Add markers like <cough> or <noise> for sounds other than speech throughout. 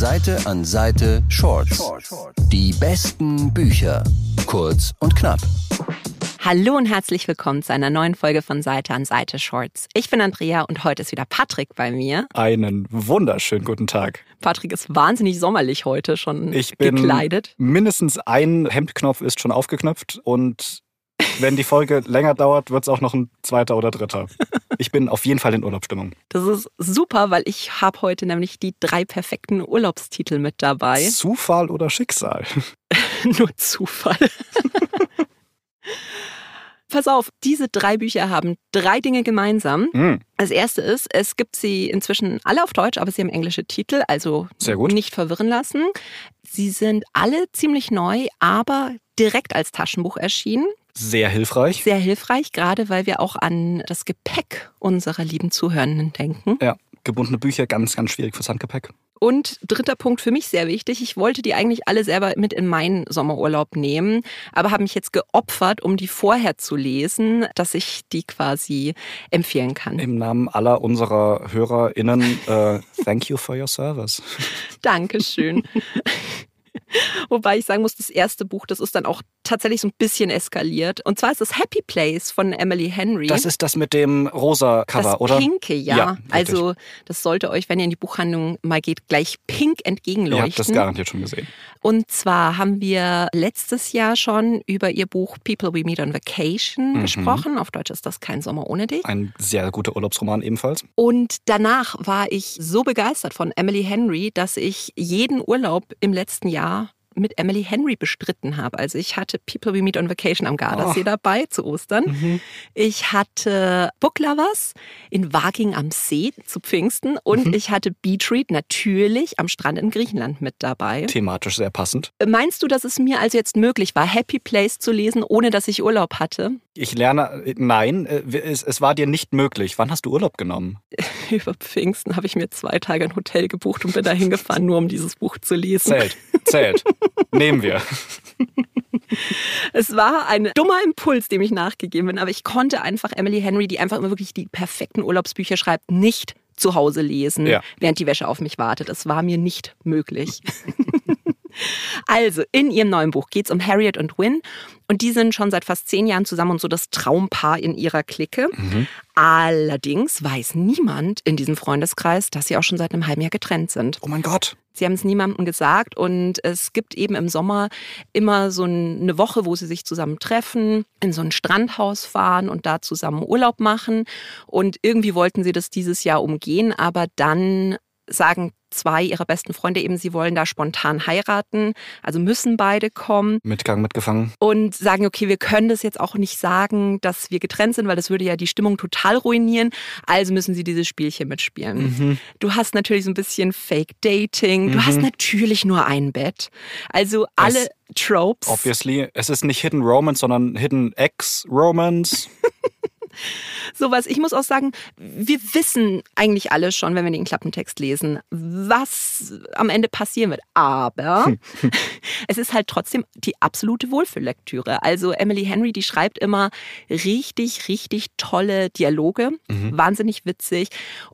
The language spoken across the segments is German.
Seite an Seite Shorts. Die besten Bücher. Kurz und knapp. Hallo und herzlich willkommen zu einer neuen Folge von Seite an Seite Shorts. Ich bin Andrea und heute ist wieder Patrick bei mir. Einen wunderschönen guten Tag. Patrick ist wahnsinnig sommerlich heute schon Ich bin gekleidet. mindestens ein Hemdknopf ist schon aufgeknöpft und wenn die Folge <laughs> länger dauert, wird es auch noch ein zweiter oder dritter. Ich bin auf jeden Fall in Urlaubsstimmung. Das ist super, weil ich habe heute nämlich die drei perfekten Urlaubstitel mit dabei. <laughs> Zufall oder Schicksal? Nur Zufall. <laughs> Pass auf, diese drei Bücher haben drei Dinge gemeinsam. Hm, Das erste ist, es gibt sie inzwischen alle auf Deutsch, aber sie haben englische Titel, also nicht verwirren lassen. Sie sind alle ziemlich neu, aber direkt als Taschenbuch erschienen. Sehr hilfreich. Sehr hilfreich, gerade weil wir auch an das Gepäck unserer lieben Zuhörenden denken. Ja, gebundene Bücher ganz, ganz schwierig fürs Handgepäck. Und dritter Punkt für mich sehr wichtig. Ich wollte die eigentlich alle selber mit in meinen Sommerurlaub nehmen, aber habe mich jetzt geopfert, um die vorher zu lesen, dass ich die quasi empfehlen kann. Im Namen aller unserer HörerInnen, äh, <laughs> thank you for your service. Dankeschön. <laughs> <laughs> Wobei ich sagen muss, das erste Buch, das ist dann auch tatsächlich so ein bisschen eskaliert. Und zwar ist das Happy Place von Emily Henry. Das ist das mit dem rosa Cover, das oder? Pinke, ja. Ja, also das sollte euch, wenn ihr in die Buchhandlung mal geht, gleich pink Ihr habt das entgegenleuchten. garantiert schon gesehen. Und zwar haben wir letztes Jahr schon über ihr Buch People We Meet on Vacation Mhm. gesprochen. Auf Deutsch ist das kein Sommer ohne dich. Ein sehr guter Urlaubsroman ebenfalls. Und danach war ich so begeistert von Emily Henry, dass ich jeden Urlaub im letzten Jahr Jahr mit Emily Henry bestritten habe. Also ich hatte People We Meet on Vacation am Gardasee Oh. dabei zu Ostern. Mhm. Ich hatte Book Lovers in Waging am See zu Pfingsten und Mhm. ich hatte Beach Read natürlich am Strand in Griechenland mit dabei. Thematisch sehr passend. Meinst du, dass es mir also jetzt möglich war, Happy Place zu lesen, ohne dass ich Urlaub hatte? Ich lerne, äh, nein, äh, es, es war dir nicht möglich. Wann hast du Urlaub genommen? <laughs> Über Pfingsten habe ich mir zwei Tage ein Hotel gebucht und bin da hingefahren, <laughs> nur um dieses Buch zu lesen. Zählt, zählt. <laughs> Nehmen wir. Es war ein dummer Impuls, dem ich nachgegeben bin, aber ich konnte einfach Emily Henry, die einfach immer wirklich die perfekten Urlaubsbücher schreibt, nicht zu Hause lesen, Ja. während die Wäsche auf mich wartet. Es war mir nicht möglich. <laughs> Also, in ihrem neuen Buch geht es um Harriet und Wynne und die sind schon seit fast zehn Jahren zusammen und so das Traumpaar in ihrer Clique. Allerdings weiß niemand in diesem Freundeskreis, dass sie auch schon seit einem halben Jahr getrennt sind. Oh mein Gott. Sie haben es niemandem gesagt und es gibt eben im Sommer immer so eine Woche, wo sie sich zusammen treffen, in so ein Strandhaus fahren und da zusammen Urlaub machen. Und irgendwie wollten sie das dieses Jahr umgehen, aber dann sagen zwei ihrer besten Freunde eben, sie wollen da spontan heiraten, also müssen beide kommen Mitgang mitgefangen. und sagen, okay, wir können das jetzt auch nicht sagen, dass wir getrennt sind, weil das würde ja die Stimmung total ruinieren. Also müssen sie dieses Spielchen mitspielen. Du hast natürlich so ein bisschen Fake Dating. Du hast natürlich nur ein Bett. Also alle Tropes. Obviously. Es ist nicht Hidden Romance, sondern Hidden Ex-Romance. Sowas. Ich muss auch sagen, wir wissen eigentlich alle schon, wenn wir den Klappentext lesen, was am Ende passieren wird. Aber <laughs> es ist halt trotzdem die absolute Wohlfühllektüre. Also Emily Henry, die schreibt immer richtig, richtig tolle Dialoge. Wahnsinnig witzig.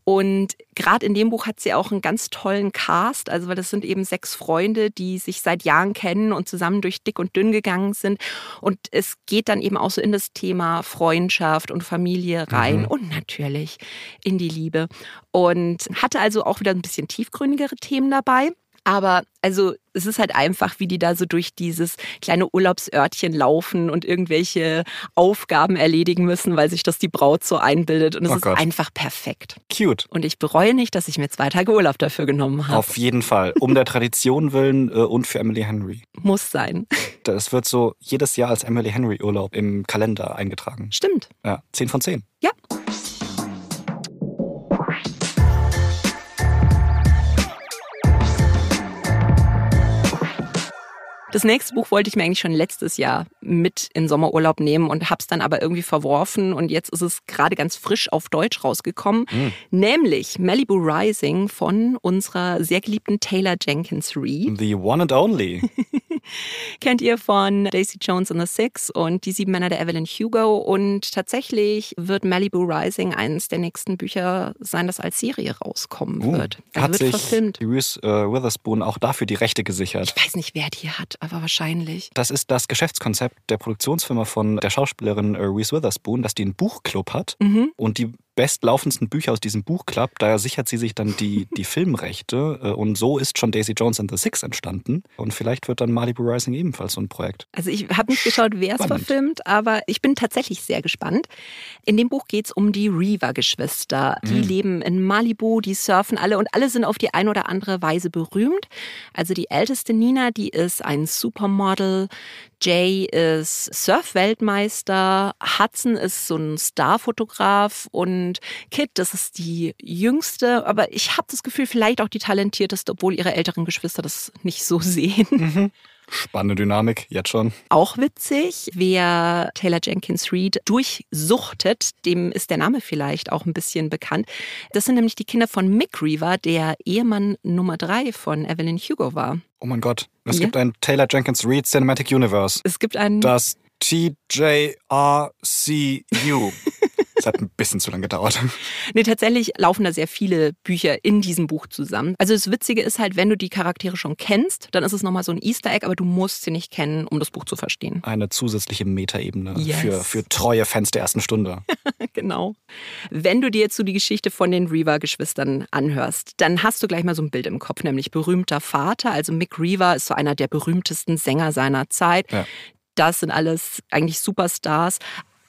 Und gerade in dem Buch hat sie auch einen ganz tollen Cast. Also, weil das sind eben sechs Freunde, die sich seit Jahren kennen und zusammen durch dick und dünn gegangen sind. Und es geht dann eben auch so in das Thema Freundschaft und Familie rein und natürlich in die Liebe. Und hatte also auch wieder ein bisschen tiefgründigere Themen dabei. Aber also es ist halt einfach, wie die da so durch dieses kleine Urlaubsörtchen laufen und irgendwelche Aufgaben erledigen müssen, weil sich das die Braut so einbildet. Und es Oh ist Gott. einfach perfekt. Cute. Und ich bereue nicht, dass ich mir zwei Tage Urlaub dafür genommen habe. Auf jeden Fall. Um der Tradition willen äh, und für Emily Henry. Muss sein. Das wird so jedes Jahr als Emily Henry Urlaub im Kalender eingetragen. Stimmt. Ja, 10 von 10. Ja. Das nächste Buch wollte ich mir eigentlich schon letztes Jahr mit in Sommerurlaub nehmen und habe es dann aber irgendwie verworfen und jetzt ist es gerade ganz frisch auf Deutsch rausgekommen, nämlich Malibu Rising von unserer sehr geliebten Taylor Jenkins Reid. The one and only. <laughs> <laughs> kennt ihr von Daisy Jones and the Six und die sieben Männer der Evelyn Hugo. Und tatsächlich wird Malibu Rising eines der nächsten Bücher sein, das als Serie rauskommen Uh, wird. Also hat wird sich verfilmt. Reese äh, Witherspoon auch dafür die Rechte gesichert. Ich weiß nicht, wer die hat, aber wahrscheinlich. Das ist das Geschäftskonzept der Produktionsfirma von der Schauspielerin äh, Reese Witherspoon, dass die einen Buchclub hat Mhm. und die bestlaufendsten Bücher aus diesem Buchclub, da sichert sie sich dann die, die <laughs> Filmrechte äh, und so ist schon Daisy Jones and the Six entstanden und vielleicht wird dann Malibu Rising ebenfalls so ein Projekt. Also ich habe nicht geschaut, wer es verfilmt, aber ich bin tatsächlich sehr gespannt. In dem Buch geht es um die Reaver-Geschwister. Die Mhm. leben in Malibu, die surfen alle und alle sind auf die eine oder andere Weise berühmt. Also die älteste Nina, die ist ein Supermodel. Jay ist Surf-Weltmeister. Hudson ist so ein Starfotograf und Kit, das ist die jüngste, aber ich habe das Gefühl, vielleicht auch die talentierteste, obwohl ihre älteren Geschwister das nicht so <laughs> sehen. Spannende Dynamik, jetzt schon. Auch witzig, wer Taylor Jenkins Reid durchsuchtet, dem ist der Name vielleicht auch ein bisschen bekannt. Das sind nämlich die Kinder von Mick Reaver, der Ehemann Nummer drei von Evelyn Hugo war. Oh mein Gott, es Ja. gibt ein Taylor Jenkins Reid Cinematic Universe. Es gibt einen. Das TJRCU. <laughs> Das hat ein bisschen zu lange gedauert. Nee, tatsächlich laufen da sehr viele Bücher in diesem Buch zusammen. Also das Witzige ist halt, wenn du die Charaktere schon kennst, dann ist es nochmal so ein Easter Egg, aber du musst sie nicht kennen, um das Buch zu verstehen. Eine zusätzliche Metaebene Yes. für, für treue Fans der ersten Stunde. <laughs> genau. Wenn du dir jetzt so die Geschichte von den Reaver-Geschwistern anhörst, dann hast du gleich mal so ein Bild im Kopf, nämlich berühmter Vater. Also Mick Reaver ist so einer der berühmtesten Sänger seiner Zeit. Ja. Das sind alles eigentlich Superstars.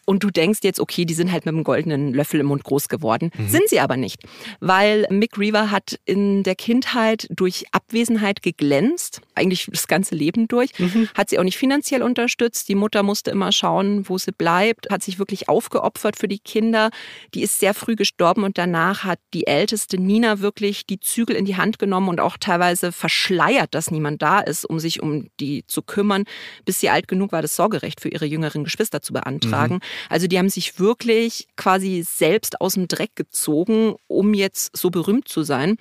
Und du denkst jetzt, okay, die sind halt mit einem goldenen Löffel im Mund groß geworden. Sind sie aber nicht. Weil Mick Reaver hat in der Kindheit durch Abwesenheit geglänzt, eigentlich das ganze Leben durch. Hat sie auch nicht finanziell unterstützt. Die Mutter musste immer schauen, wo sie bleibt, hat sich wirklich aufgeopfert für die Kinder. Die ist sehr früh gestorben und danach hat die älteste Nina wirklich die Zügel in die Hand genommen und auch teilweise verschleiert, dass niemand da ist, um sich um die zu kümmern, bis sie alt genug war, das Sorgerecht für ihre jüngeren Geschwister zu beantragen. Also die haben sich wirklich quasi selbst aus dem Dreck gezogen, um jetzt so berühmt zu sein.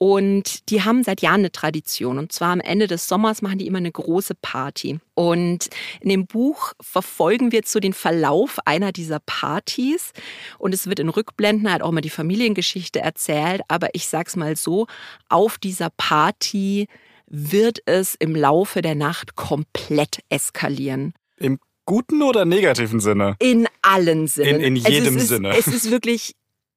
Und die haben seit Jahren eine Tradition. Und zwar am Ende des Sommers machen die immer eine große Party. Und in dem Buch verfolgen wir so den Verlauf einer dieser Partys. Und es wird in Rückblenden halt auch mal die Familiengeschichte erzählt. Aber ich sag's mal so, auf dieser Party wird es im Laufe der Nacht komplett eskalieren. Im guten oder negativen Sinne? In allen Sinnen. In- in Also jedem es ist, Sinne. Es ist wirklich,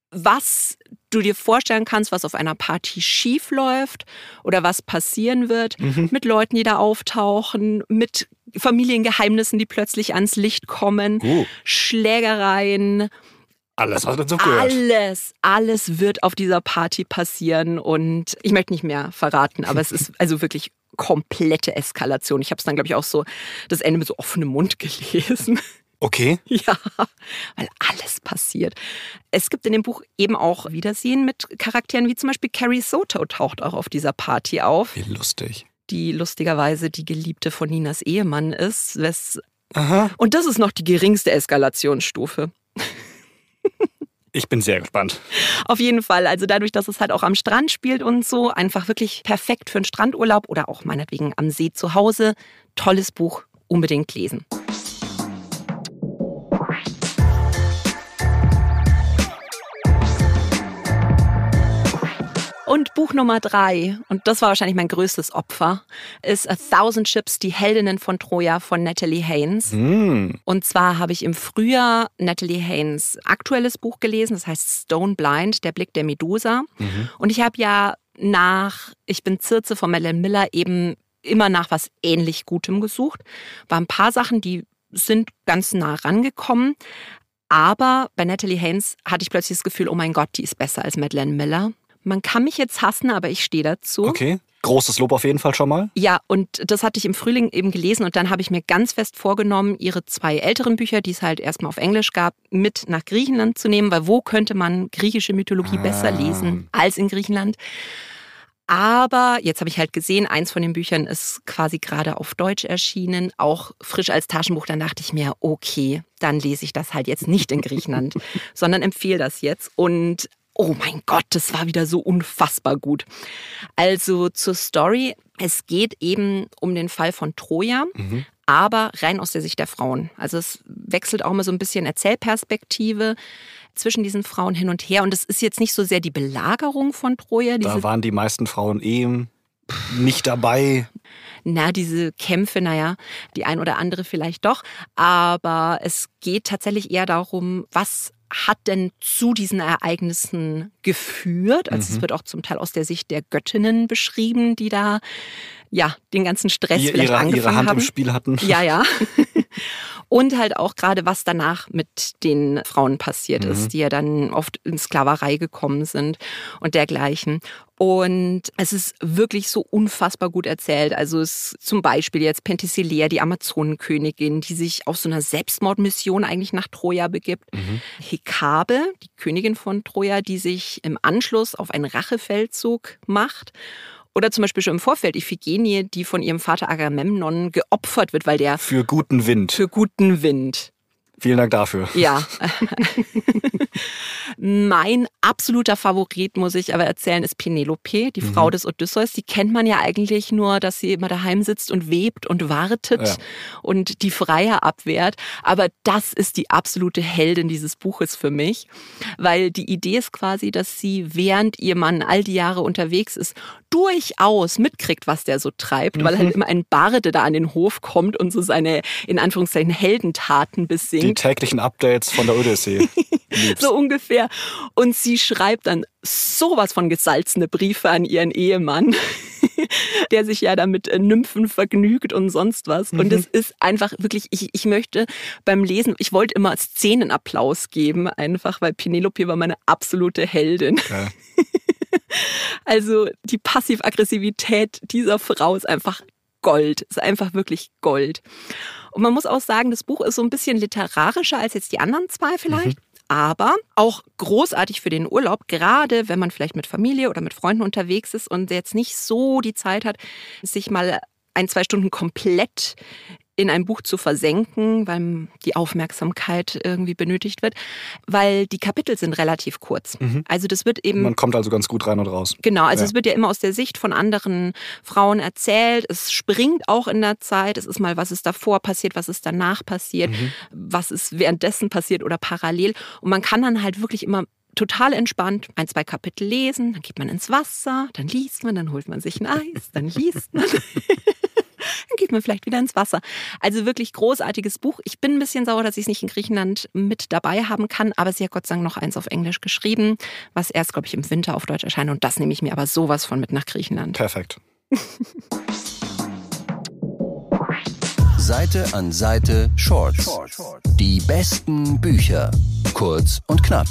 was du dir vorstellen kannst, was auf einer Party schief läuft oder was passieren wird Mhm. mit Leuten, die da auftauchen, mit Familiengeheimnissen, die plötzlich ans Licht kommen, Uh, Schlägereien, alles, was dazu gehört. alles, alles wird auf dieser Party passieren und ich möchte nicht mehr verraten, aber es ist <laughs> also wirklich komplette Eskalation. Ich habe es dann, glaube ich, auch so das Ende mit so offenem Mund gelesen. Okay. <laughs> Ja, weil alles passiert. Es gibt in dem Buch eben auch Wiedersehen mit Charakteren wie zum Beispiel Carrie Soto taucht auch auf dieser Party auf, Wie lustig. die lustigerweise die Geliebte von Ninas Ehemann ist. Aha. Und das ist noch die geringste Eskalationsstufe. Ich bin sehr gespannt. Auf jeden Fall, also dadurch, dass es halt auch am Strand spielt und so, einfach wirklich perfekt für einen Strandurlaub oder auch meinetwegen am See zu Hause. Tolles Buch, unbedingt lesen. Buch Nummer drei, und das war wahrscheinlich mein größtes Opfer, ist A Thousand Ships, die Heldinnen von Troja von Natalie Haynes. Hm. Und zwar habe ich im Frühjahr Natalie Haynes aktuelles Buch gelesen, das heißt Stone Blind, der Blick der Medusa. Und ich habe ja nach Ich bin Zirze von Madeleine Miller eben immer nach was ähnlich Gutem gesucht. War ein paar Sachen, die sind ganz nah rangekommen. Aber bei Natalie Haynes hatte ich plötzlich das Gefühl, oh mein Gott, die ist besser als Madeleine Miller. Man kann mich jetzt hassen, aber ich stehe dazu. Okay. Großes Lob auf jeden Fall schon mal. Ja, und das hatte ich im Frühling eben gelesen und dann habe ich mir ganz fest vorgenommen, ihre zwei älteren Bücher, die es halt erstmal auf Englisch gab, mit nach Griechenland zu nehmen, weil wo könnte man griechische Mythologie Ah. besser lesen als in Griechenland? Aber jetzt habe ich halt gesehen, eins von den Büchern ist quasi gerade auf Deutsch erschienen, auch frisch als Taschenbuch. Dann dachte ich mir, okay, dann lese ich das halt jetzt nicht in Griechenland, <laughs> sondern empfehle das jetzt. Und oh mein Gott, das war wieder so unfassbar gut. Also zur Story. Es geht eben um den Fall von Troja. Mhm aber rein aus der Sicht der Frauen. Also es wechselt auch mal so ein bisschen Erzählperspektive zwischen diesen Frauen hin und her. Und es ist jetzt nicht so sehr die Belagerung von Troja. Da waren die meisten Frauen eh nicht dabei. Na, diese Kämpfe, naja, die ein oder andere vielleicht doch. Aber es geht tatsächlich eher darum, was hat denn zu diesen Ereignissen geführt? Also mhm. es wird auch zum Teil aus der Sicht der Göttinnen beschrieben, die da ja den ganzen Stress die vielleicht ihre, angefangen ihre Hand haben. im Spiel hatten. Ja, ja. <laughs> Und halt auch gerade, was danach mit den Frauen passiert mhm. ist, die ja dann oft in Sklaverei gekommen sind und dergleichen. Und es ist wirklich so unfassbar gut erzählt. Also es ist zum Beispiel jetzt Penthesilea, die Amazonenkönigin, die sich auf so einer Selbstmordmission eigentlich nach Troja begibt. Mhm. Hekabe, die Königin von Troja, die sich im Anschluss auf einen Rachefeldzug macht. Oder zum Beispiel schon im Vorfeld Iphigenie, die von ihrem Vater Agamemnon geopfert wird, weil der. Für guten Wind. Für guten Wind. Vielen Dank dafür. Ja. <laughs> mein absoluter Favorit, muss ich aber erzählen, ist Penelope, die mhm. Frau des Odysseus. Die kennt man ja eigentlich nur, dass sie immer daheim sitzt und webt und wartet ja. und die Freier abwehrt. Aber das ist die absolute Heldin dieses Buches für mich, weil die Idee ist quasi, dass sie, während ihr Mann all die Jahre unterwegs ist, durchaus mitkriegt, was der so treibt, mhm. weil halt immer ein Barde da an den Hof kommt und so seine, in Anführungszeichen, Heldentaten besingt. Die täglichen Updates von der Odyssee. <laughs> so ungefähr. Und sie schreibt dann sowas von gesalzene Briefe an ihren Ehemann, <laughs> der sich ja damit äh, Nymphen vergnügt und sonst was. Mhm. Und es ist einfach wirklich, ich, ich möchte beim Lesen, ich wollte immer Szenenapplaus geben, einfach, weil Penelope war meine absolute Heldin. Ja. <laughs> Also die Passivaggressivität dieser Frau ist einfach Gold, ist einfach wirklich Gold. Und man muss auch sagen, das Buch ist so ein bisschen literarischer als jetzt die anderen zwei vielleicht. Mhm aber auch großartig für den Urlaub, gerade wenn man vielleicht mit Familie oder mit Freunden unterwegs ist und jetzt nicht so die Zeit hat, sich mal ein, zwei Stunden komplett in ein Buch zu versenken, weil die Aufmerksamkeit irgendwie benötigt wird, weil die Kapitel sind relativ kurz. Mhm. Also das wird eben. Man kommt also ganz gut rein und raus. Genau, also ja. es wird ja immer aus der Sicht von anderen Frauen erzählt. Es springt auch in der Zeit. Es ist mal, was ist davor passiert, was ist danach passiert, mhm. was ist währenddessen passiert oder parallel. Und man kann dann halt wirklich immer total entspannt ein, zwei Kapitel lesen, dann geht man ins Wasser, dann liest man, dann holt man sich ein Eis, dann liest man. <laughs> <laughs> geht man vielleicht wieder ins Wasser. Also wirklich großartiges Buch. Ich bin ein bisschen sauer, dass ich es nicht in Griechenland mit dabei haben kann, aber sie hat Gott sei Dank noch eins auf Englisch geschrieben, was erst, glaube ich, im Winter auf Deutsch erscheint. Und das nehme ich mir aber sowas von mit nach Griechenland. Perfekt. <laughs> Seite an Seite Shorts. Die besten Bücher. Kurz und knapp.